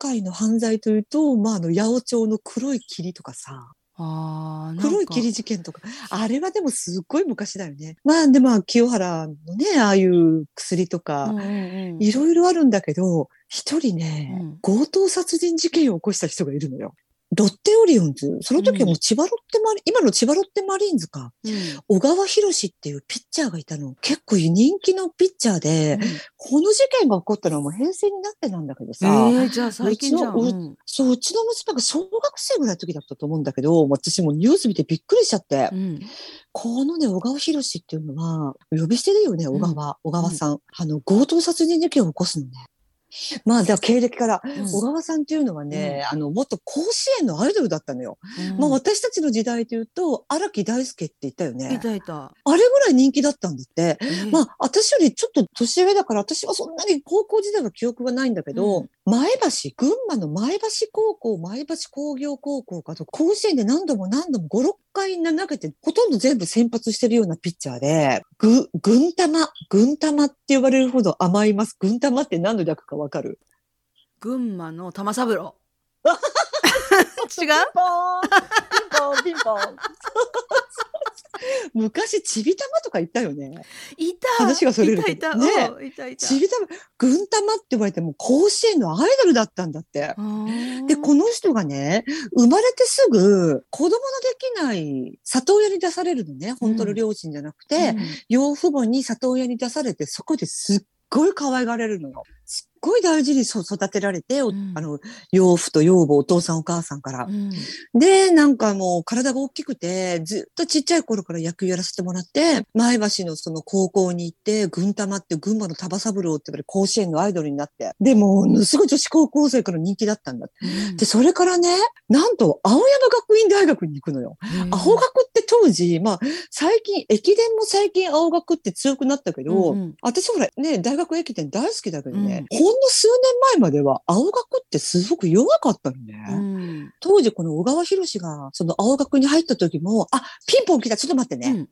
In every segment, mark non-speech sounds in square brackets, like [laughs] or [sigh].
界の犯罪というと、まあ、あの、八百長の黒い霧とかさ、あー黒い霧事件とか、あれはでもすっごい昔だよね。まあ、で、まあ、清原のね、ああいう薬とか、いろいろあるんだけど、一人ね、うん。強盗殺人事件を起こした人がいるのよ。ロッテオリオンズ？その時はもう千葉ロッテマリ、今の千葉ロッテマリーンズか。うん小川博士っていうピッチャーがいたの。結構人気のピッチャーで、この事件が起こったのはもう平成になってなんだけどさ、えー、じゃあ最近じゃん。うちのうんそう、うちの娘が小学生ぐらいの時だったと思うんだけど、私もうニュース見てびっくりしちゃって、うんこのね、小川博士っていうのは、呼び捨てだよね、小川、小川さん。あの、強盗殺人事件を起こすのね。まあ、じゃあ経歴から、うん小川さんっていうのはね、あの、もっと甲子園のアイドルだったのよ。うんまあ、私たちの時代で言うと、荒木大輔って言ったよいね。たいた。あれぐらい人気だったんだって。えーまあ、私よりちょっと年上だから、私はそんなに高校時代の記憶がないんだけど、うん前橋、群馬の前橋高校、前橋工業高校かと、甲子園で何度も何度も5、6回投げて、ほとんど全部先発してるようなピッチャーで、ぐ、軍玉、軍玉って呼ばれるほど甘います。軍玉って何の略かわかる群馬の玉三郎。違 [laughs] うピンポン、ピンポン、ピンポン。昔、ちび玉とか言ったよね。いた話がそれるいたねうんいたいた。ちび玉、軍玉って言われても甲子園のアイドルだったんだって。で、この人がね、生まれてすぐ子供のできない里親に出されるのね。本当の両親じゃなくて、養父母に里親に出されて、そこですっごい可愛がられるのよ。ごい大事にそ育てられて、おうんあの、養父と養母、お父さんお母さんからう。んで、なんかもう体が大きくて、ずっとちっちゃい頃から野球やらせてもらって、前橋のその高校に行って、軍玉って群馬の玉三郎って言われる甲子園のアイドルになって。で、もう、すごい女子高校生から人気だったんだって。うんで、それからね、なんと、青山学院大学に行くのよ。青学って当時、まあ、最近、駅伝も最近青学って強くなったけど、私ほらね、大学駅伝大好きだけどね、ほんの数年前までは青学ってすごく弱かったのね。うん当時この小川博士がその青学に入った時も、あ、ピンポン来た、ちょっと待ってね。うん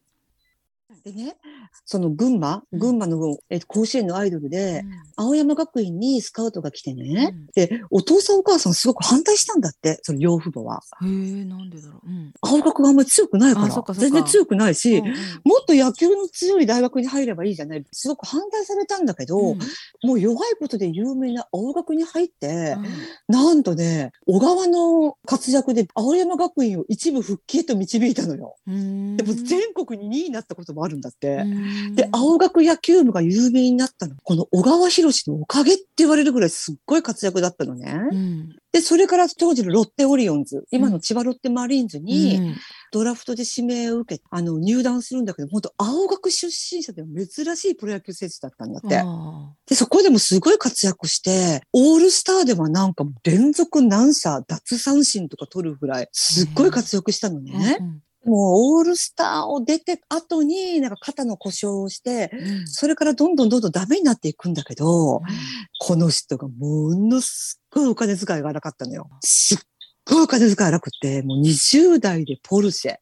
でね、その群馬、うん。群馬の、えっと甲子園のアイドルで、青山学院にスカウトが来てね、うん。で、お父さんお母さんすごく反対したんだって、その養父母は。へえ、なんでだろう。うん。青学があんまり強くないから。全然強くないし、もっと野球の強い大学に入ればいいじゃない。すごく反対されたんだけど、うん。もう弱いことで有名な青学に入って、うん。なんとね、小川の活躍で青山学院を一部復帰へと導いたのよ。うん。でも全国に2位になったこともあるんだって。うんで、青学野球部が有名になったの。この小川博士のおかげって言われるぐらいすっごい活躍だったのね。うんで、それから当時のロッテオリオンズ、今の千葉ロッテマリーンズに、うんドラフトで指名を受けて、あの、入団するんだけど、本当青学出身者でも珍しいプロ野球選手だったんだって。あで、そこでもすごい活躍して、オールスターではなんかもう連続何者、脱三振とか取るぐらい、すっごい活躍したのーね。うんもうオールスターを出て後に、なんか肩の故障をして、うんそれからどんどんどんどんダメになっていくんだけど、この人がものすっごいお金遣いが荒かったのよ。すっごいお金遣い荒くて、もう20代でポルシェ。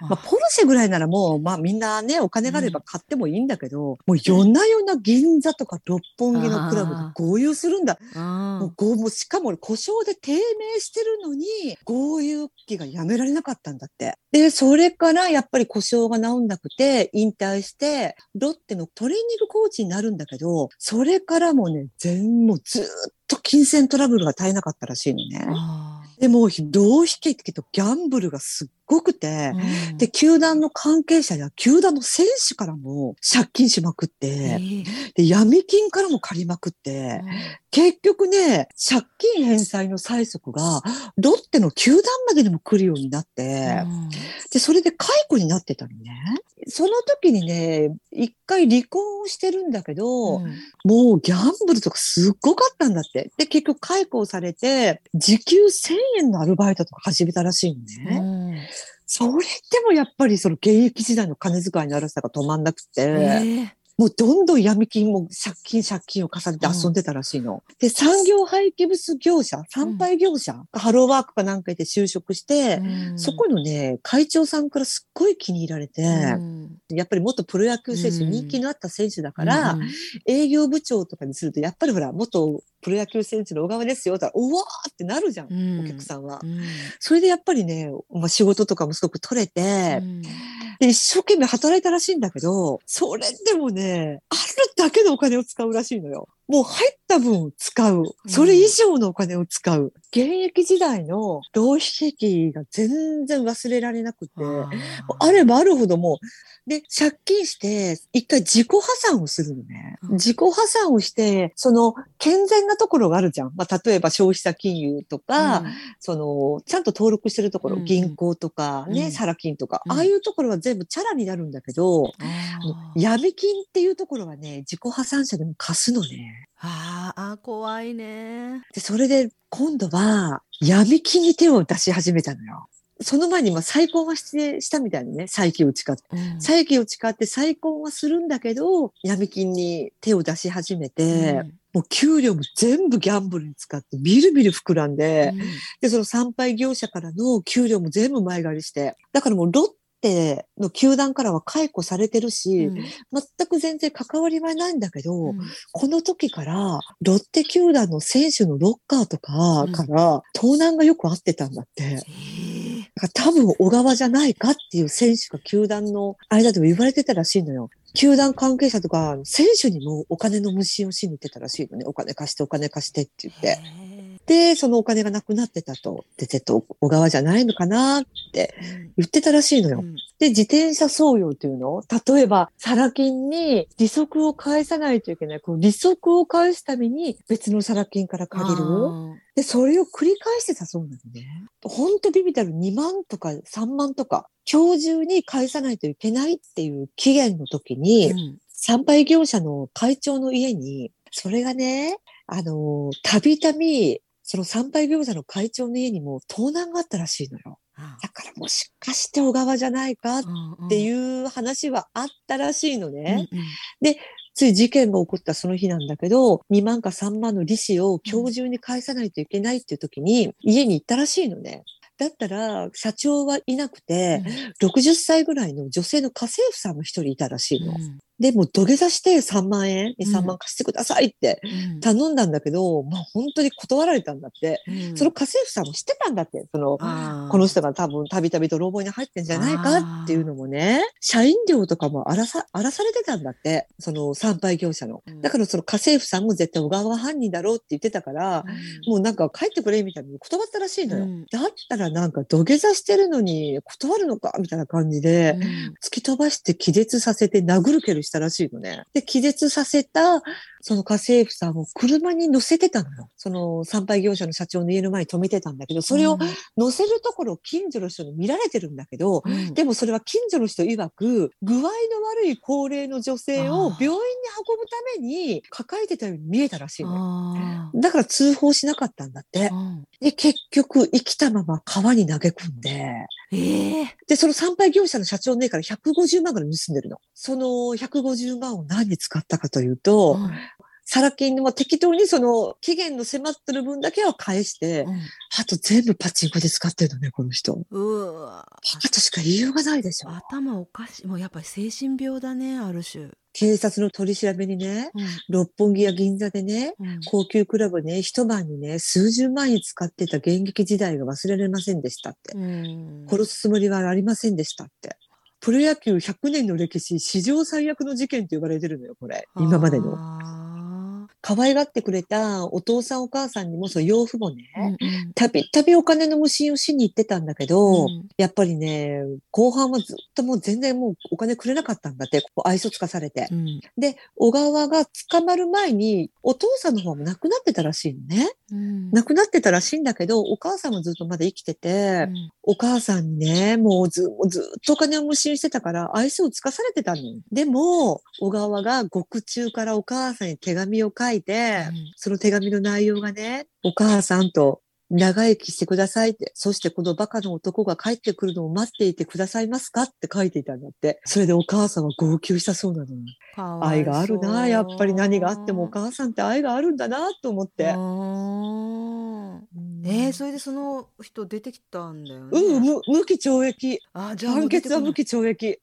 まあ、ポルシェぐらいならもう、まあみんなね、お金があれば買ってもいいんだけど、もう夜な夜な銀座とか六本木のクラブで豪遊するんだ。あもう豪もうしかも故障で低迷してるのに、豪遊期がやめられなかったんだって。で、それからやっぱり故障が治んなくて、引退して、ロッテのトレーニングコーチになるんだけど、それからもね、全、もうずーっと金銭トラブルが絶えなかったらしいのね。あでも、浪費劇とギャンブルがすっごくて、うん。で、球団の関係者や球団の選手からも借金しまくっえて、ーで、闇金からも借りまくって、結局ね、借金返済の催促が、ロッテの球団までにも来るようになって、うん。で、それで解雇になってたのね。その時にね、一回離婚をしてるんだけど、うんもうギャンブルとかすっごかったんだって。で、結局解雇されて、時給1000円のアルバイトとか始めたらしいのね。うんそれでもやっぱりその現役時代の金遣いの荒さが止まんなくて、えーもうどんどん闇金も借金借金を重ねて遊んでたらしいの。で、産業廃棄物業者、産廃業者がハローワークかなんかで就職して、うん。そこのね、会長さんからすっごい気に入られて、うん。やっぱり元プロ野球選手、うん。人気のあった選手だから、うん営業部長とかにすると、やっぱりほら、元プロ野球選手の小川ですよ、って言ったら、うわーってなるじゃん、うん。お客さんは。うん。それでやっぱりね、まあ、仕事とかもすごく取れて、うん。で、一生懸命働いたらしいんだけど、それでもね、あるだけのお金を使うらしいのよ。もう入った分使う。それ以上のお金を使う。現役時代の浪費劇が全然忘れられなくて、ああればあるほどもう、で、借金して、一回自己破産をするのね。うん自己破産をして、その、健全なところがあるじゃん。まあ、例えば消費者金融とか、その、ちゃんと登録してるところ、うん銀行とかね、うんサラ金とか、うんああいうところは全部チャラになるんだけど、闇金っていうところはね、自己破産者でも貸すのね。あーあー怖いね。で、それで今度は闇金に手を出し始めたのよ。その前にまあ再婚はしてしたみたいにね、再起を誓って。うん再起を誓って再婚はするんだけど、闇金に手を出し始めて、もう給料も全部ギャンブルに使って、ビルビル膨らんで、で、その参拝業者からの給料も全部前借りして、だからもうロッテの球団からは解雇されてるし、うん全く全然関わりはないんだけど、うんこの時からロッテ球団の選手のロッカーとかから盗難がよくあってたんだって。だから多分小川じゃないかっていう選手が球団の間でも言われてたらしいのよ。球団関係者とか選手にもお金の無心をしに行ってたらしいのね。お金貸してお金貸してって言って。へで、そのお金がなくなってたと。で、絶対小川じゃないのかなってえ言ってたらしいのよ。うんで、自転車操業っていうの例えば、サラ金に利息を返さないといけない。こう利息を返すために別のサラ金から借りる。あで、それを繰り返してたそうなのね。ほんとビビたる2万とか3万とか、今日中に返さないといけないっていう期限の時ーに、うん参拝業者の会長の家に、それがね、あの、たびたび、その参拝業者の会長の家にも盗難があったらしいのよ。あだからもしかして小川じゃないかっうんていう話はあったらしいのね。うんうんつい事件が起こったその日なんだけど、2万か3万の利子を今日中に返さないといけないっていう時に、家に行ったらしいのね。だったら、社長はいなくて、60歳ぐらいの女性の家政婦さんが一人いたらしいの。うんで、もう土下座して3万円、2、うん3万貸してくださいってうん頼んだんだけど、まあ本当に断られたんだって。うんその家政婦さんも知ってたんだって。その、この人が多分たびたび泥棒に入ってんじゃないかっていうのもね、社員料とかも荒らさ、荒らされてたんだって。その参拝業者の。うんだからその家政婦さんも絶対小川が犯人だろうって言ってたから、もうなんか帰ってくれみたいに断ったらしいのよ。うんだったらなんか土下座してるのに断るのかみたいな感じで、うん突き飛ばして気絶させて殴る蹴るしたらしいのね。で、気絶させた、その家政婦さんを車に乗せてたのよ。その参拝業者の社長の家の前に止めてたんだけど、それを乗せるところを近所の人に見られてるんだけど、うん。でもそれは近所の人曰く、具合の悪い高齢の女性を病院に運ぶために抱えてたように見えたらしいのよ。あだから通報しなかったんだって。で、結局生きたまま川に投げ込んで、ええで、その参拝業者の社長の家から150万ぐらい盗んでるの。その150万を何に使ったかというと、うんサラ金も適当にその期限の迫ってる分だけは返して、うんあと全部パチンコで使ってるのね、この人。うわバしか言いようがないでしょ。頭おかしいもうやっぱり精神病だねある種、警察の取り調べにね、うん六本木や銀座でね、うん高級クラブね、一晩にね、数十万円使ってた現役時代が忘れられませんでしたって。うん殺すつもりはありませんでしたって。プロ野球100年の歴史、史上最悪の事件と呼ばれてるのよ、これ。今までの。あ可愛がってくれたお父さんお母さんにも、その養父もね、たびたびお金の無心をしに行ってたんだけど、うんやっぱりね、後半はずっともう全然もうお金くれなかったんだって、こう愛想つかされて。うんで、小川が捕まる前に、お父さんの方も亡くなってたらしいのね。うん亡くなってたらしいんだけど、お母さんもずっとまだ生きてて、うんお母さんにね、もうずずっとお金を無心してたから、愛想をつかされてたのよ。でも、小川が獄中からお母さんに手紙を書いて、うんその手紙の内容がね、お母さんと長生きしてくださいって、そしてこのバカの男が帰ってくるのを待っていてくださいますかって書いていたんだって。それでお母さんは号泣したそうなのよ。かわいそう愛があるな、やっぱり何があってもお母さんって愛があるんだなと思って。えー、それでその人出てきたんだよね。うん、無無期懲役。あじゃあも判決は無期懲役。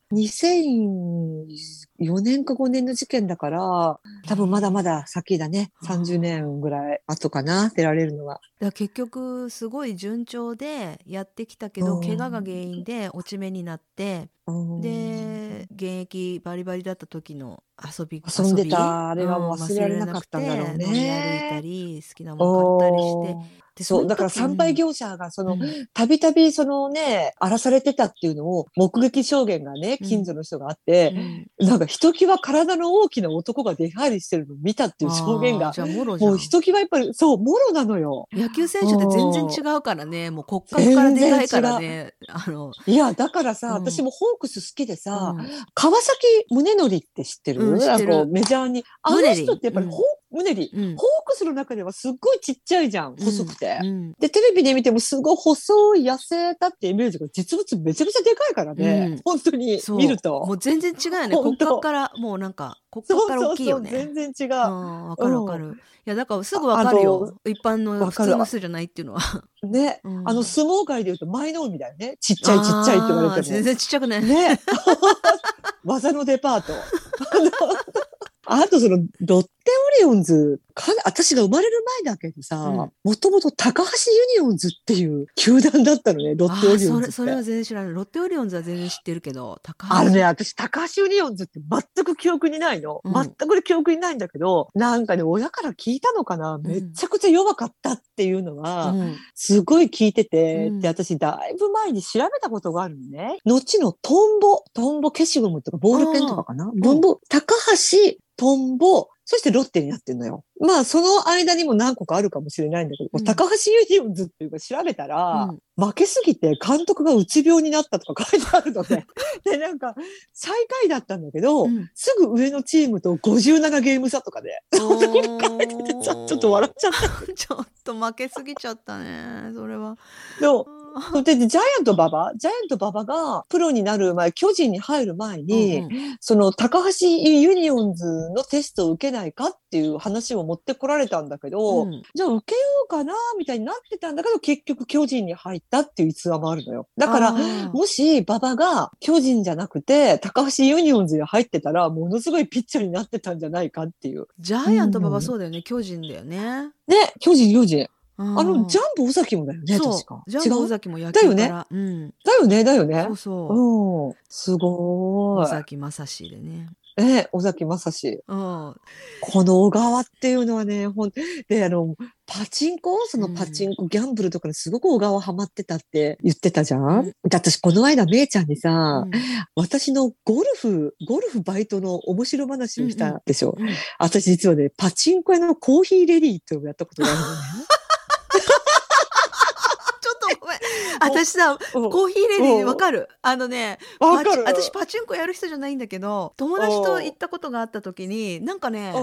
2004年か5年の事件だから、多分まだまだ先だね。あー30年ぐらい後かな、出られるのは。だ結局すごい順調でやってきたけどうん。怪我が原因で落ち目になってうん。で現役バリバリだった時の遊び遊んでび？たあれがもう忘れられなかったんだろうね。飲み歩いたり好きなもの買ったりしてそう、だから時参拝業者がその、うん。たびたびそのね、荒らされてたっていうのを目撃証言がね、うん。近所の人があって、うん。なんかひときわ体の大きな男が出入りしてるのを見たっていう証言がもうんひときわやっぱり、そう、もろなのよ。野球選手って全然違うからね。もう骨格からでかいからね。あの、いや、だからさ、うん。私もホークス好きでさ、うん。川崎宗則って知ってる,、うん知ってる。メジャーに。あの人ってやっぱりうん。ホー、宗理、うんホークスの中ではすっごいちっちゃいじゃん、細くて。うんで、テレビで見てもすごい細い痩せたってイメージが実物めちゃめちゃでかいからね。うん本当に見ると。もう全然違うよね骨格からもうなんか骨格からそうそう、大きいよね全然違う。うんわかるわかる。いやだからすぐわかるよ。一般の普通の人じゃないっていうのは。ね、うんあの相撲界で言うと舞の海だよね。ちっちゃいちっちゃいって言われても。全然ちっちゃくない。ね。[laughs] 技のデパート。[laughs] あとその、ロッテオリオンズ、かな私が生まれる前だけどさ、うんもともと高橋ユニオンズっていう球団だったのね、ロあッテオリオンズって。ーそれそれは全然知らない。ロッテオリオンズは全然知ってるけど、高橋。あのね、私、高橋ユニオンズって全く記憶にないの。うん全く記憶にないんだけど、なんかね、親から聞いたのかな、んめちゃくちゃ弱かったっていうのは、うんすごい聞いてて、うんで、私、だいぶ前に調べたことがあるのね。後のトンボ、トンボ消しゴムとかボールペンとかかな文房、高橋、トンボ、そしてロッテになってんのよ。まあ、その間にも何個かあるかもしれないんだけど、うん。高橋ユニオンズっていうか調べたら、うん。負けすぎて監督がうつ病になったとか書いてあるので、[laughs] で、なんか、最下位だったんだけど、うん。すぐ上のチームと57ゲーム差とかで、書いててさ、[laughs] ちょっと笑っちゃった。[laughs] ちょっと負けすぎちゃったね。それは。でもで、でジャイアント馬場？ジャイアント馬場がプロになる前、巨人に入る前に、うんうん。その高橋ユニオンズのテストを受けないかっていう話を持ってこられたんだけど、うんじゃあ受けようかなみたいになってたんだけど、結局巨人に入ったっていう逸話もあるのよ。だからもし馬場が巨人じゃなくて高橋ユニオンズに入ってたら、ものすごいピッチャーになってたんじゃないかっていう。ジャイアント馬場そうだよね。巨人だよね。ね、巨人、巨人。ああの、ジャンボ尾崎もだよね、確か。ジャンボ尾崎も野だよね。だよね、だよねそう。そう。うん。すごい。尾崎正史でね。え、尾崎正史。うん。この小川っていうのはね、ほん、で、あの、パチンコそのパチンコ、ギャンブルとかにすごく小川ハマってたって言ってたじゃん、うん。で、私この間、めいちゃんにさ、うん。私のゴルフ、ゴルフバイトの面白話をしたでしょ、うん。私実はね、パチンコ屋のコーヒーレディーっていうのをやったことがあるのね。ちょっとごめん。私さ、うん。コーヒーレディーわかる？あのね、私パチンコやる人じゃないんだけど、友達と行ったことがあった時に、なんかね、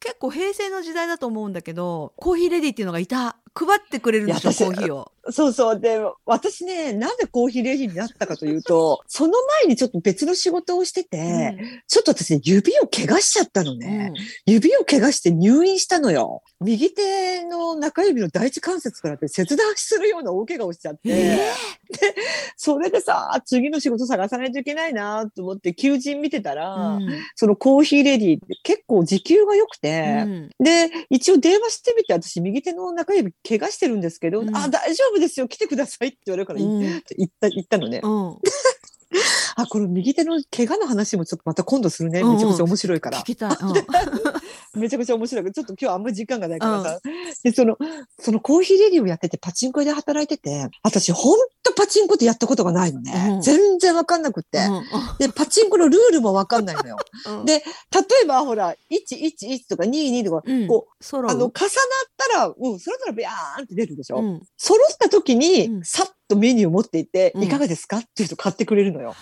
結構平成の時代だと思うんだけど、コーヒーレディーっていうのがいた。配ってくれるんですよ、コーヒーを。そうそう。で、私ね、なんでコーヒーレディーになったかというと、[laughs] その前にちょっと別の仕事をしてて、ちょっと私ね、指を怪我しちゃったのうんね。指を怪我して入院したのよ。右手の中指の第一関節からって切断するような大怪我をしちゃって。えそれでさ、次の仕事探さないといけないなと思って求人見てたら、うんそのコーヒーレディーって結構時給が良くて、うんで、一応電話してみて、私右手の中指怪我してるんですけど、うんあ、大丈夫ですよ、来てくださいって言われるから、うん言った、言ったのね。うん [laughs] あ、この右手の怪我の話もちょっとまた今度するね。うんうんめちゃくちゃ面白いから聞。きたい。うん [laughs] めちゃくちゃ面白い。から、ちょっと今日あんまり時間がないからさ。で、その、そのコーヒーレディーをやってて、パチンコ屋で働いてて、私ほんとパチンコってやったことがないのね。うん。全然わかんなくって。で、パチンコのルールもわかんないのよ。うん。で例えばほら、111とか22とか、うん。こう、あの、重なったら、うん、それぞれビャーンって出るでしょ、うん。揃った時に、うん。さっとメニューを持っていって、うん。いかがですか？って言うと買ってくれるのよ。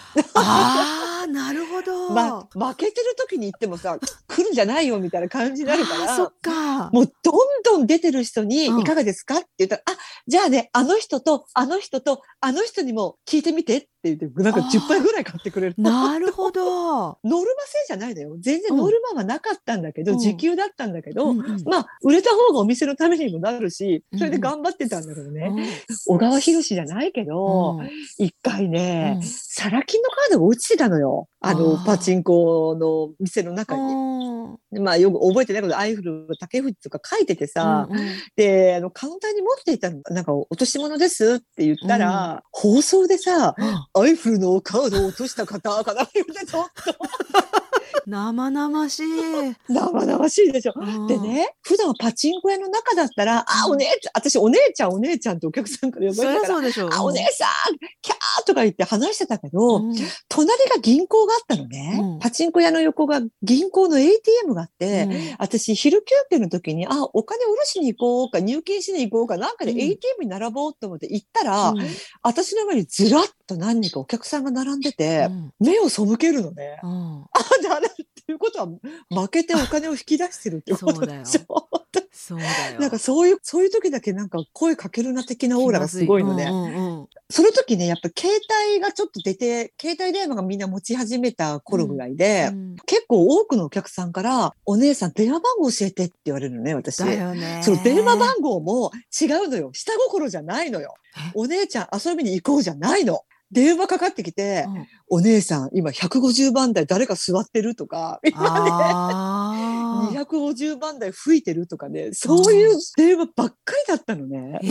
なるほど。ま、負けてる時に言ってもさ、[laughs] 来るんじゃないよみたいな感じになるから。そっか。もうどんどん出てる人にうんいかがですかって言ったら、あ、じゃあね、あの人と、あの人と、あの人にも聞いてみてって言って、なんかあー10杯ぐらい買ってくれる。なるほど。[laughs] ノルマ制じゃないのよ。全然うんノルマはなかったんだけど、うん時給だったんだけど、うんうんまあ、売れた方がお店のためにもなるし、それで頑張ってたんだけどね。小川博士じゃないけど、一回ね、サラ金のカードが落ちてたのよ。あの、パチンコの店の中に。うんまあ、よく覚えてないけど、アイフル、竹藤とか書いててさ、うんうん。で、あの、カウンターに持っていたの、なんか、落とし物ですって言ったら、放送でさ、アイフルのカードを落とした方かなってちょっ生々しい。と生々しいでしょ。でね、普段パチンコ屋の中だったら、あ、お姉ちゃん、私お姉ちゃんお姉ちゃんってお客さんから呼ばれたから、ゃそうでしょう。あ、お姉さん、キャーとか言って話してたけど、うん隣が銀行があったのね。うんパチンコ屋の横が銀行の ATM があって、うん私、昼休憩の時に、あ、お金下ろしに行こうか、入金しに行こうか、なんかでうん ATM に並ぼうと思って行ったら、うん私の前にずらっと何人かお客さんが並んでて、うん目を背けるのね。うんあ、だねっていうことは、負けてお金を引き出してるってことでしょ。そうだよ。なんかそういう、そういう時だけなんか声かけるな的なオーラがすごいのね。うんうんうんその時ね、やっぱ携帯がちょっと出て、携帯電話がみんな持ち始めた頃ぐらいで、うん結構多くのお客さんから、お姉さん電話番号教えてって言われるのね、私。だよね。そう、電話番号も違うのよ。下心じゃないのよえ？お姉ちゃん遊びに行こうじゃないの。電話かかってきて、うんお姉さん、今150番台誰か座ってるとか、今あね、250番台吹いてるとかね、そういう電話ばっかりだったのね。[laughs]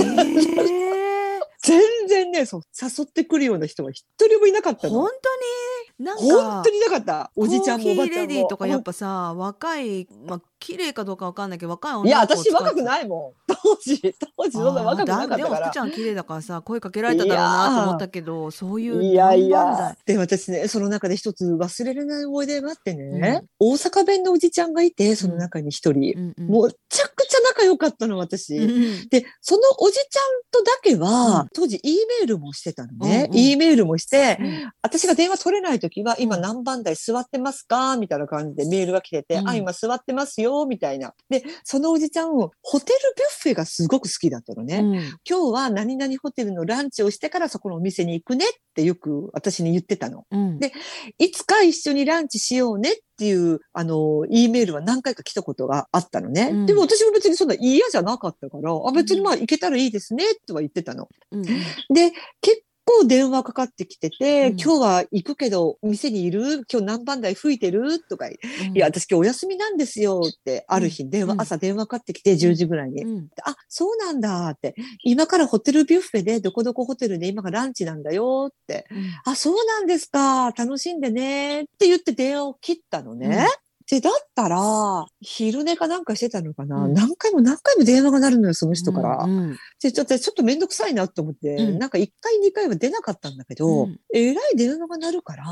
全然ね、そう、誘ってくるような人は一人もいなかったの。ー本当に？なんか本当にいなかった。おじちゃんもおばちゃんも。コーヒーレディーとかやっぱさ若いまあ綺麗かどうかわかんないけど若いいや、女の子を使って私若くないもん。[laughs] 当時、当時そんな若くなかったでも福ち。ゃん綺麗だからさ声かけられただろうなと思ったけどそういういやいや。で、私ね、その中で一つ忘れられない思い出があってね、うん。大阪弁のおじちゃんがいて、その中に一人。台うんうん。もう、めちゃくちゃ仲良かったの、私。うんで、そのおじちゃんとだけは、うん。当時 E メールもしてたのね。うんうん。E メールもして、うん。私が電話取れない時は、今うん何番台座ってますか？みたいな感じでメールが来てて、うん。あ、今座ってますよ、みたいな。で、そのおじちゃん、ホテルビュッフェがすごく好きだったのね。うん今日は何々ホテルのランチをしてからそこのお店に行くねってよく私に言ってたの。うんでいつか一緒にランチしようねっていう、あの、E メールは何回か来たことがあったのね。うんでも私も別にそんな嫌じゃなかったから、あ、別にまあ行けたらいいですねとは言ってたの。うんで、結構電話かかってきてて、うん今日は行くけど、店にいる？今日何番台吹いてる？とか、いや、私今日お休みなんですよって、ある日電話、うん朝電話かかってきて10時ぐらいに。うんあ、そうなんだって。今からホテルビュッフェで、どこどこホテルで今がランチなんだよって。あ、そうなんですか。楽しんでね。って言って電話を切ったのね。うんで、だったら、昼寝かなんかしてたのかな、うん。何回も何回も電話が鳴るのよ、その人から。うんうん。で、ちょっと、ちょっとめんどくさいなと思って、うん。なんか1回2回は出なかったんだけど、うん。えらい電話が鳴るから、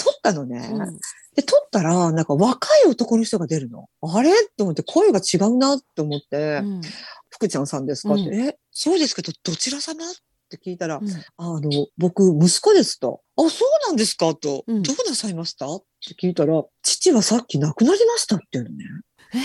取ったのね。うん。で、取ったら、なんか若い男の人が出るの。あれ？と思って、声が違うなと思って、うん。福ちゃんさんですか？って、うん。え、そうですけど、どちら様？って聞いたら、うん。あの、僕、息子ですと。あ、そうなんですか？と。うん。どうなさいました？って聞いたら、父はさっき亡くなりましたって言うのね。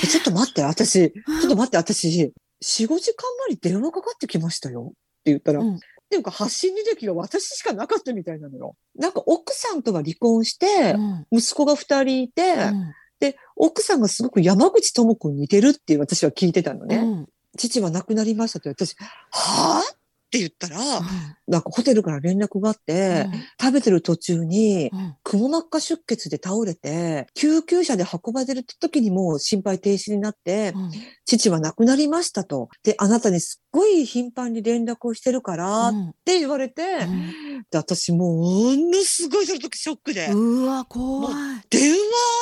え？ちょっと待って、私、ちょっと待って、私、4、5時間前に電話かかってきましたよ。って言ったら、うん。っていうか発信履歴が私しかなかったみたいなのよ。なんか奥さんとは離婚してう、ん。息子が2人いて、うん。で、奥さんがすごく山口智子に似てるって私は聞いてたのね。うん。父は亡くなりましたって私、はぁ？って言ったら、うなんかホテルから連絡があって、ん。食べてる途中に、うん。くも膜下出血で倒れて、救急車で運ばれる時にもう心肺停止になって、うん。父は亡くなりましたと。で、あなたにすっごい頻繁に連絡をしてるから、っうん。て言われて、で私もう、ものすごいその時ショックで、うわ怖い。電話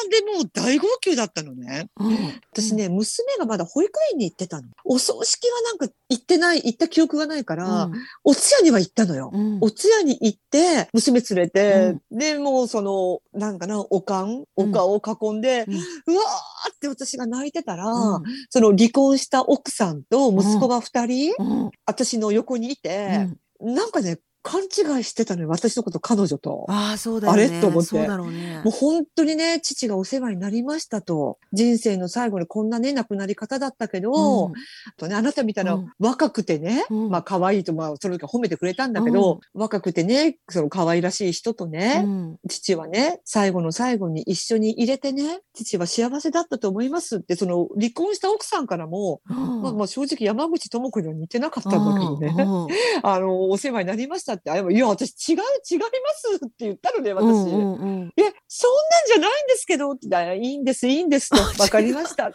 でもう大号泣だったのね。うん。私ね、娘がまだ保育園に行ってたの。お葬式はなんか行ってない、行った記憶がないから、お通夜には行ったのよ。うん。お通夜に行って、娘連れて、で、もうその、なんかな、おかん、おかを囲んで、うん。うわーって私が泣いてたら、うん。その離婚した奥さんと息子が二人、うん。私の横にいて、なんかね、勘違いしてたのよ。私のこと彼女と。ああ、そうだよね。あれ？と思ってそうだろうねもう。本当にね、父がお世話になりましたと。人生の最後にこんなね、亡くなり方だったけど、うんとね、あなたみたいなうん若くてね、うんまあ可愛いと、まあその時は褒めてくれたんだけど、若くてね、その可愛らしい人とね、うん父はね、最後の最後に一緒に入れてね、父は幸せだったと思いますって、その離婚した奥さんからも、まあ、まあ正直山口智子には似てなかったんだけどね、うん [laughs] あの、お世話になりましたって、あれも、いや、私違う、違いますって言ったのね、私。うんうんうんえ、そんなんじゃないんですけど、いいんです、いいんですと、わかりました。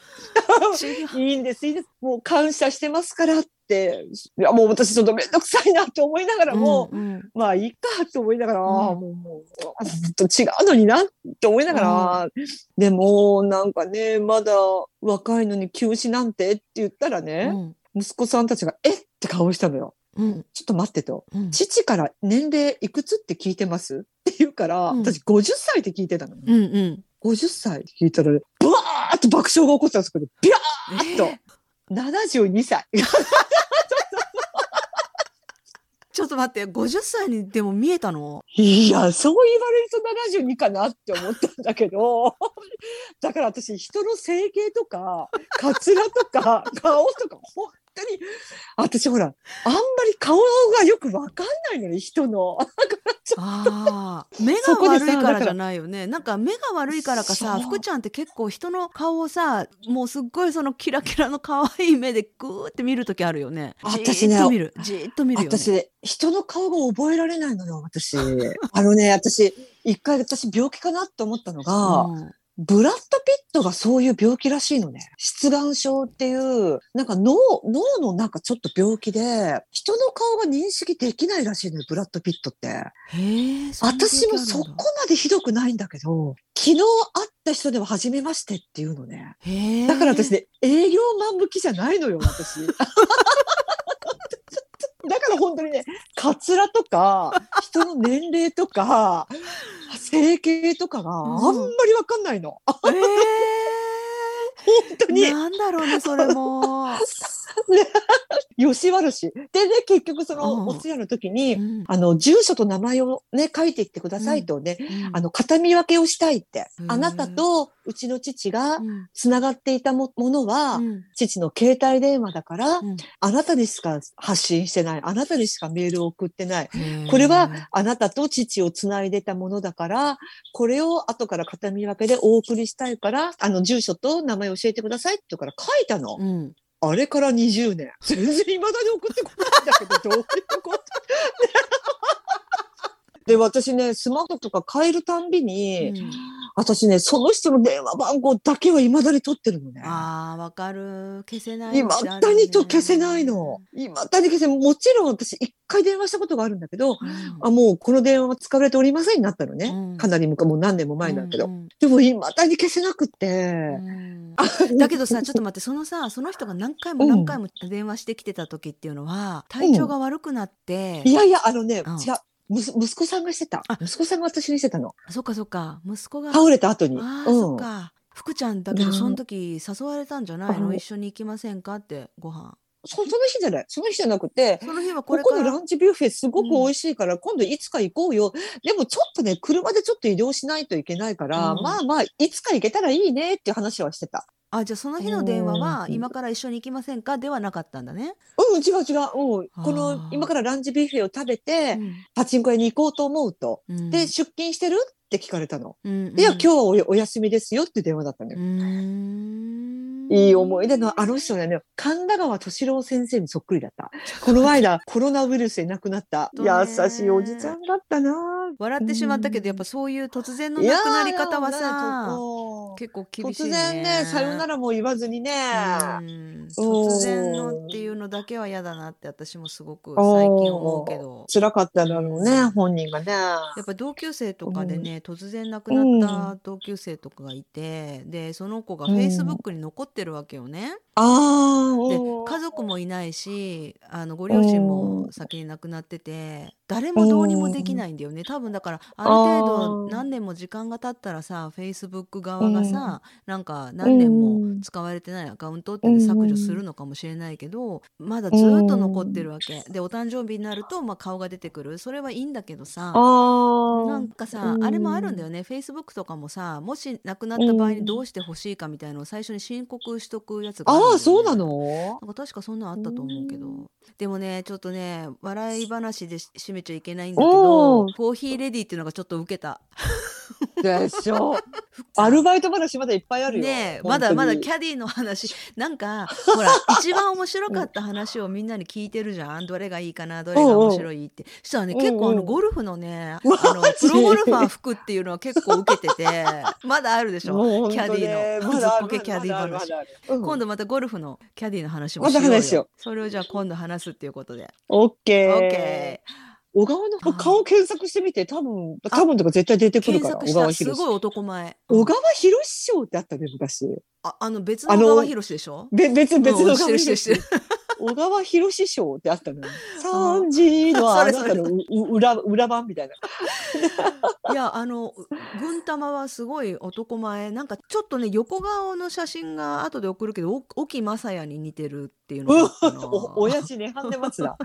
いいんです、いいです。もう感謝してますからって、いや、もう私ちょっとめんどくさいなって思いながらも、うんうんまあいいかと思いながら、んああもう、もう、ずっと違うのになって思いながら、でも、なんかね、まだ若いのに休止なんてって言ったらね、うん息子さんたちが、えって顔したのよ。うん。ちょっと待ってと。うん。父から年齢いくつって聞いてます？[laughs] って言うから、うん。私50歳って聞いてたの。うんうん。50歳って聞いたらね、ブワーッと爆笑が起こったんですけど、ビャーッと、え72歳。[laughs] ちょっと待って50歳にでも見えたの？いや、そう言われると72かなって思ったんだけど、だから私、人の整形とか、カツラとか、顔とか、本当に、私ほら、あんまり顔がよくわかんないのね、人の。ああ目が悪いかららじゃないよね。なんか目が悪いからかさ福ちゃんって結構人の顔をさもうすっごいそのキラキラの可愛い目でグーって見る時あるよね。私ねじーっと見る。じーっと見るよね。私ね、人の顔が覚えられないのよ、私。あのね、私、一回私病気かなって思ったのが、うんブラッド・ピットがそういう病気らしいのね。出願症っていう、なんか脳、脳のなんかちょっと病気で、人の顔が認識できないらしいのよ、ブラッド・ピットって。へ私もそこまでひどくないんだけど、昨日会った人では初めましてっていうのね。へえだから私ね、営業マン向きじゃないのよ、私。だから本当にね、カツラとか、人の年齢とか、整形とかがあんまりわかんないの。[laughs] 本へ当に。えなんだろうねそれも、[laughs] 吉原市。でね、結局そうんのお通夜の時に、うんあの、住所と名前をね、書いていってくださいとね、うんあの、形見分けをしたいってう。んあなたとうちの父がうんつながっていたもものは、うん父の携帯電話だから、うんあなたにしか発信してない。あなたにしかメールを送ってない。これはあなたと父をつないでたものだから、これを後から形見分けでお送りしたいから、あの、住所と名前を教えてくださいって言うから書いたの。あれから20年。全然いまだに送ってこないんだけど、どういうこと？[laughs] で、私ね、スマホとか変えるたんびに、うん私ね、その人の電話番号だけは未だに取ってるのね。あーわかる消せない未だにと消せないの。未だに消せない。もちろん私一回電話したことがあるんだけど、うんあ、もうこの電話は使われておりませんになったのね。うんかなり昔、もう何年も前なんだけど。うんうんでも未だに消せなくって。うんだけどさちょっと待ってそのさその人が何回も何回も電話してきてた時っていうのは体調が悪くなって、いやいや、あのね、うん違う。むす息子さんがしてた。あ。息子さんが私にしてたの。そっかそっか。息子が。倒れた後に。あー、うん。そっか。福ちゃんだけどなその時誘われたんじゃない？の。あ一緒に行きませんか？ってご飯。そその日じゃない。その日じゃなくて、その日はここのランチビュッフェすごく美味しいから、今度いつか行こうよ。でもちょっとね、車でちょっと移動しないといけないから、うん。まあまあ、いつか行けたらいいねっていう話はしてた。あじゃあその日の電話はうん。今から一緒に行きませんか？ではなかったんだね、うん、違う違う。うん、こあのー、今からランチビュッフェを食べて、うん。パチンコ屋に行こうと思うと。うん。で、出勤してる？って聞かれたの。うんいや、今日はおお休みですよって電話だったの。よ。いい思い出のあの人ね、神田川敏郎先生にそっくりだった。[laughs] この間、コロナウイルスで亡くなった。優しいおじちゃんだったな。笑ってしまったけどやっぱそういう突然の亡くなり方はさ結構厳しい突ね然ね、さよならも言わずにね。突然のっていうのだけは嫌だなって私もすごく最近思うけど。辛かっただろうね、本人がね。やっぱ同級生とかでね、突然亡くなった同級生とかがいて、でその子がフェイスブックに残ってるわけよね。ああ、でうん家族もいないしあのご両親も先に亡くなってて誰もどうにもできないんだよね。多分だからある程あ度ー。何年も時間が経ったらさフェイスブック側がさ、なんか何年も使われてないアカウントって削除するのかもしれないけど、まだずっと残ってるわけ、でお誕生日になると、まあ、顔が出てくる。それはいいんだけどさ。なんかさ、うん。あれもあるんだよね、フェイスブックとかもさ、もし亡くなった場合にどうしてほしいかみたいのを最初に申告しとくやつがあああ、そうなの？なんか確かそんなんあったと思うけうど。でもね、ちょっとね、笑い話でし締めちゃいけないんだけおどー、コーヒーレディっていうのがちょっと受けた。[laughs] でしょ？アルバイト話まだいっぱいあるよ。ねえまだまだキャャディの話。なんかほら [laughs] 一番面白かった話をみんなに聞いてるじゃん。どれがいいかなどれが面白いって。そしたらね結構あのゴルフのねあマのジプロゴルファー服っていうのは結構受けてて [laughs] まだあるでしょ？キャディの。ずっこけキャディ話。今度またゴルフのキャディの話もましようよ。た話しよう。それをじゃあ今度話すっていうことで。オッケー。OK 小川の顔検索してみて、多分、多分とか絶対出てくるから、小川博たすごい男前。小川博賞ってあったね、昔。ああの別の小川博でしょ？べ別、別のうんしてるしてるしてる小川博賞ってあったのよ。[laughs] 三時のあなたの裏、裏版みたいな。[laughs] いやあの軍玉はすごい男前。なんかちょっとね横顔の写真が後で送るけどお沖正也に似てるっていうのがお、親父ね、ハンデマツだ。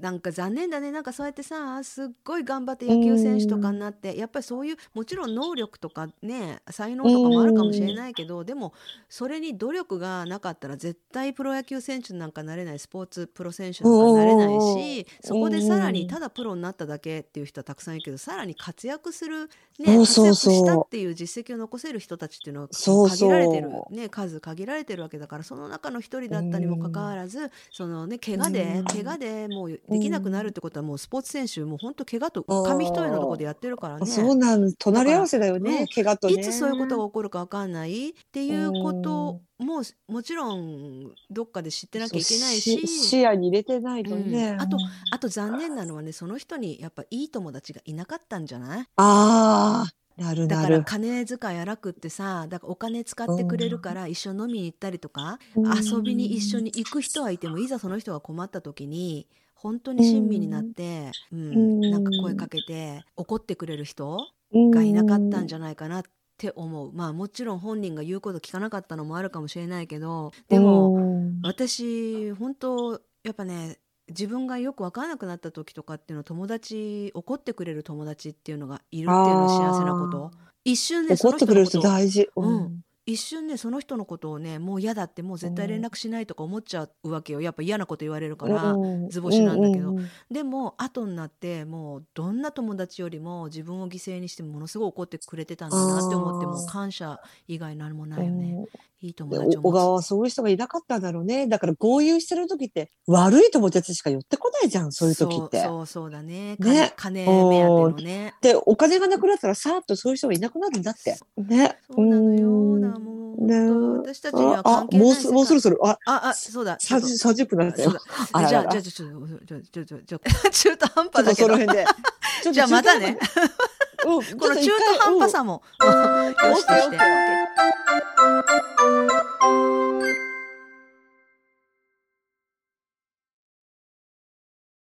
なんか残念だね。なんかそうやってさすっごい頑張って野球選手とかになってやっぱりそういうもちろん能力とかね才能とかもあるかもしれないけどでもそれに努力がなかったら絶対プロ野球選手なんかなれないスポーツプロ選手なんかなれないしそこでさらにただプロになっただけっていう人はたくさんいるけどさらに活躍する、ね、活躍したっていう実績を残せる人たちっていうのは限られてる、ね、数限られてるわけだからその中の一人だったにもかかわらずそのね怪我でうん。怪我でもうできなくなるってことはもうスポーツ選手もう本当怪我と紙一重のところでやってるからね。そうなん、隣り合わせだよね、怪我とね。いつそういうことが起こるかわかんないっていうことももちろんどっかで知ってなきゃいけないし。視野に入れてないとね。うん。あとあと残念なのはねその人にやっぱいい友達がいなかったんじゃない？ああ、なるだから。金遣い荒くってさだからお金使ってくれるから一緒に飲みに行ったりとか、うん。遊びに一緒に行く人はいてもいざその人が困った時に本当に親身になって、うん。うんなんか声かけて怒ってくれる人がいなかったんじゃないかなって思う。まあもちろん本人が言うこと聞かなかったのもあるかもしれないけどでも、うん私本当やっぱね自分がよく分からなくなった時とかっていうのは友達怒ってくれる友達っていうのがいるっていうのは幸せなこと。一瞬ね怒ってくれる人大事。うん一瞬ねその人のことをねもう嫌だってもう絶対連絡しないとか思っちゃうわけよ。やっぱ嫌なこと言われるから、うん図星なんだけど。でも後になってもうどんな友達よりも自分を犠牲にしてものすごい怒ってくれてたんだなって思ってもう感謝以外何もないよね、う。んいい友で達を小川持はそういう人がいなかったんだろうね。だから合流してる時って悪い友達しか寄ってこないじゃん、そういう時って。そうそうそうだね。ね。金金目当てのね。で、お金がなくなったらさーっとそういう人がいなくなるんだって。ね。そうなのよ私たちには関係ないあもうもうそろそろ。ああそうだ30分なんでよ。あららじゃあじゃあちょっとちょっとちょっと中途半端だけど。[laughs] じゃあまたね。[laughs] この中途半端さも。よしとして。